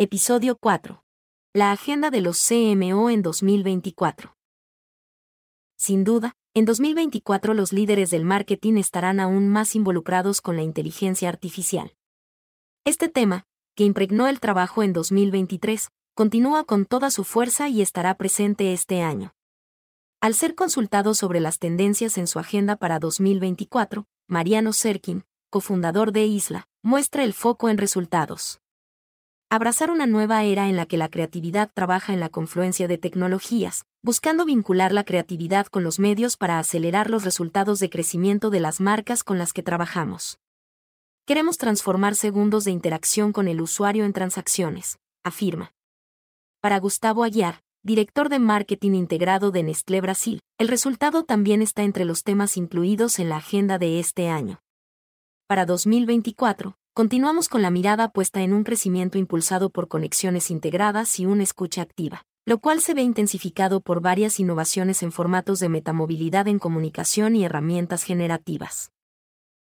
Episodio 4. La agenda de los CMO en 2024. Sin duda, en 2024 los líderes del marketing estarán aún más involucrados con la inteligencia artificial. Este tema, que impregnó el trabajo en 2023, continúa con toda su fuerza y estará presente este año. Al ser consultado sobre las tendencias en su agenda para 2024, Mariano Serkin, cofundador de Isla, muestra el foco en resultados. Abrazar una nueva era en la que la creatividad trabaja en la confluencia de tecnologías, buscando vincular la creatividad con los medios para acelerar los resultados de crecimiento de las marcas con las que trabajamos. Queremos transformar segundos de interacción con el usuario en transacciones, afirma. Para Gustavo Aguiar, director de marketing integrado de Nestlé Brasil, el resultado también está entre los temas incluidos en la agenda de este año. Para 2024, continuamos con la mirada puesta en un crecimiento impulsado por conexiones integradas y una escucha activa, lo cual se ve intensificado por varias innovaciones en formatos de metamovilidad en comunicación y herramientas generativas.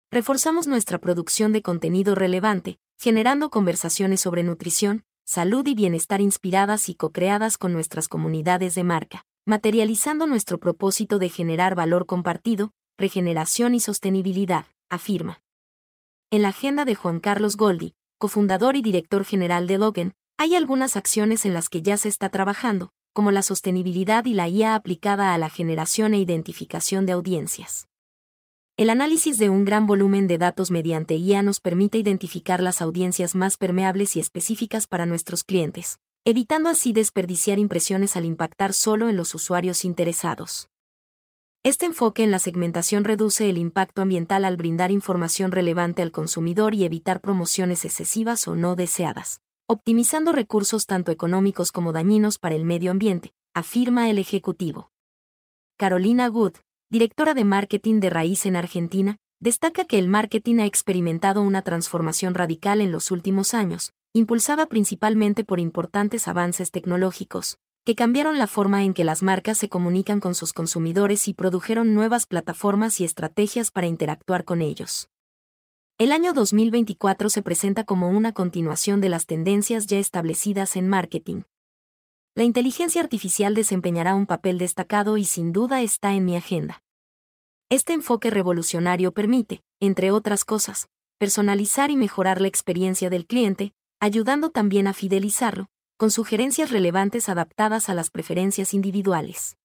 Reforzamos nuestra producción de contenido relevante, generando conversaciones sobre nutrición, salud y bienestar inspiradas y co-creadas con nuestras comunidades de marca, materializando nuestro propósito de generar valor compartido, regeneración y sostenibilidad, afirma. En la agenda de Juan Carlos Goldi, cofundador y director general de Logan, hay algunas acciones en las que ya se está trabajando, como la sostenibilidad y la IA aplicada a la generación e identificación de audiencias. El análisis de un gran volumen de datos mediante IA nos permite identificar las audiencias más permeables y específicas para nuestros clientes, evitando así desperdiciar impresiones al impactar solo en los usuarios interesados. Este enfoque en la segmentación reduce el impacto ambiental al brindar información relevante al consumidor y evitar promociones excesivas o no deseadas, optimizando recursos tanto económicos como dañinos para el medio ambiente, afirma el Ejecutivo. Carolina Wood, directora de marketing de Raíz en Argentina, destaca que el marketing ha experimentado una transformación radical en los últimos años, impulsada principalmente por importantes avances tecnológicos, que cambiaron la forma en que las marcas se comunican con sus consumidores y produjeron nuevas plataformas y estrategias para interactuar con ellos. El año 2024 se presenta como una continuación de las tendencias ya establecidas en marketing. La inteligencia artificial desempeñará un papel destacado y sin duda está en mi agenda. Este enfoque revolucionario permite, entre otras cosas, personalizar y mejorar la experiencia del cliente, ayudando también a fidelizarlo, con sugerencias relevantes adaptadas a las preferencias individuales.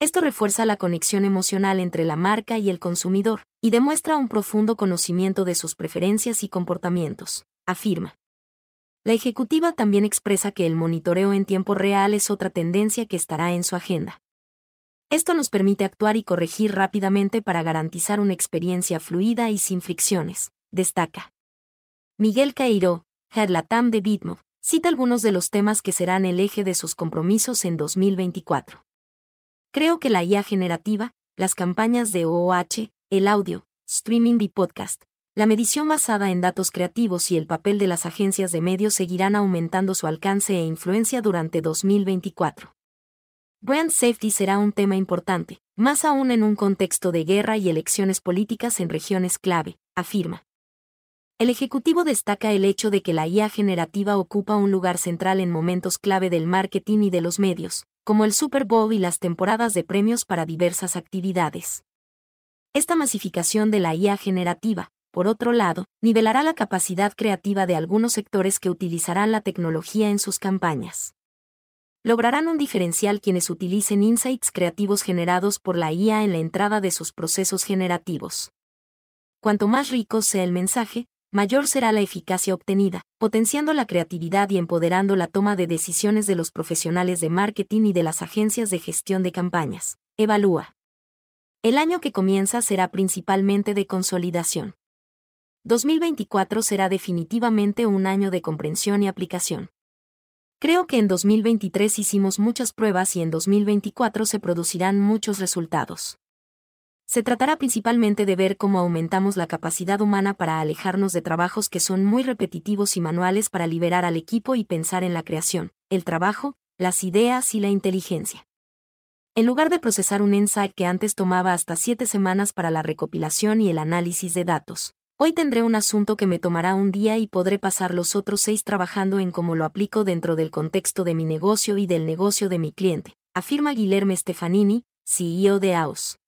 Esto refuerza la conexión emocional entre la marca y el consumidor, y demuestra un profundo conocimiento de sus preferencias y comportamientos, afirma. La ejecutiva también expresa que el monitoreo en tiempo real es otra tendencia que estará en su agenda. Esto nos permite actuar y corregir rápidamente para garantizar una experiencia fluida y sin fricciones, destaca. Miguel Cairo, Head Latam de Bitmo, cita algunos de los temas que serán el eje de sus compromisos en 2024. Creo que la IA generativa, las campañas de OOH, el audio, streaming y podcast, la medición basada en datos creativos y el papel de las agencias de medios seguirán aumentando su alcance e influencia durante 2024. Brand safety será un tema importante, más aún en un contexto de guerra y elecciones políticas en regiones clave, afirma. El Ejecutivo destaca el hecho de que la IA generativa ocupa un lugar central en momentos clave del marketing y de los medios, como el Super Bowl y las temporadas de premios para diversas actividades. Esta masificación de la IA generativa, por otro lado, nivelará la capacidad creativa de algunos sectores que utilizarán la tecnología en sus campañas. Lograrán un diferencial quienes utilicen insights creativos generados por la IA en la entrada de sus procesos generativos. Cuanto más rico sea el mensaje, mayor será la eficacia obtenida, potenciando la creatividad y empoderando la toma de decisiones de los profesionales de marketing y de las agencias de gestión de campañas. Evalúa. El año que comienza será principalmente de consolidación. 2024 será definitivamente un año de comprensión y aplicación. Creo que en 2023 hicimos muchas pruebas y en 2024 se producirán muchos resultados. Se tratará principalmente de ver cómo aumentamos la capacidad humana para alejarnos de trabajos que son muy repetitivos y manuales para liberar al equipo y pensar en la creación, el trabajo, las ideas y la inteligencia. En lugar de procesar un insight que antes tomaba hasta siete semanas para la recopilación y el análisis de datos, Hoy tendré un asunto que me tomará un día y podré pasar los otros seis trabajando en cómo lo aplico dentro del contexto de mi negocio y del negocio de mi cliente, afirma Guilherme Stefanini, CEO de AOS.